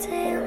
tail.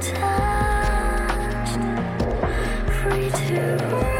touch, free to breathe.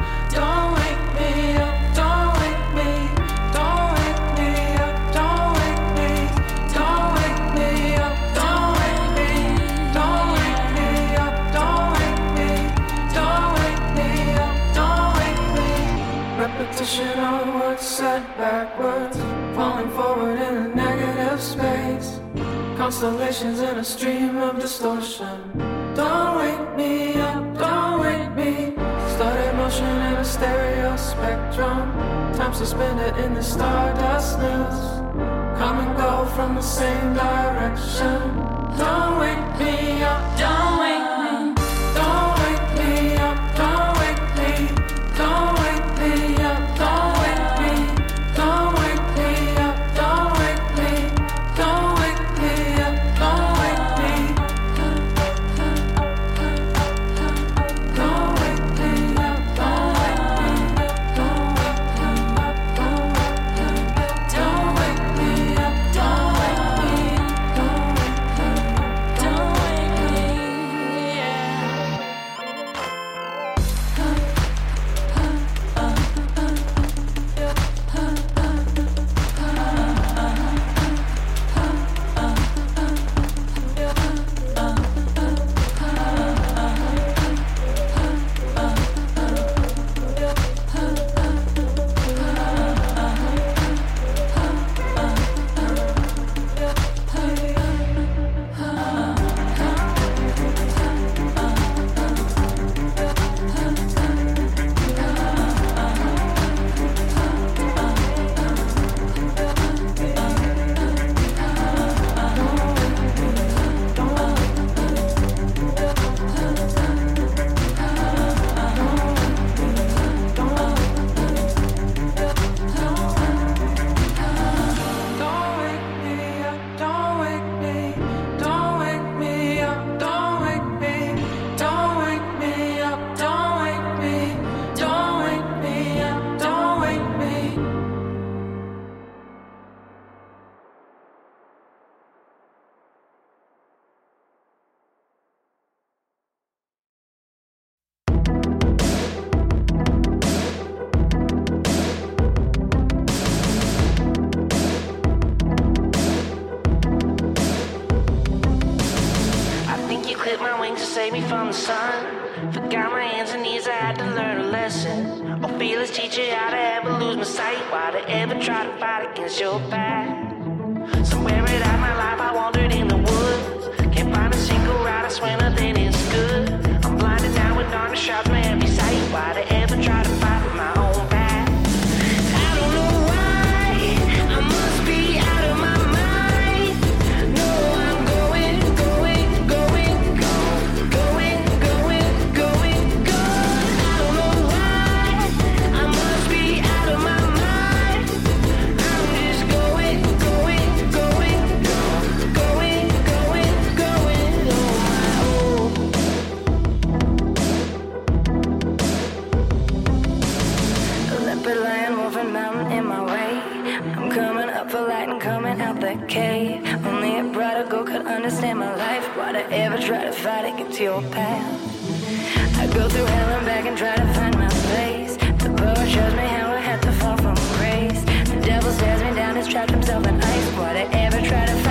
set backwards, falling forward in a negative space. Constellations in a stream of distortion. Don't wake me up, don't wake me. Started motion in a stereo spectrum. Time suspended in the stardust news. Come and go from the same direction. Don't wake me up, don't body, body against your back. understand my life. Why'd I ever try to fight it? Get to your path. I go through hell and back and try to find my place. The poet shows me how I had to fall from grace. The devil stares me down, he's trapped himself in ice. Why'd I ever try to fight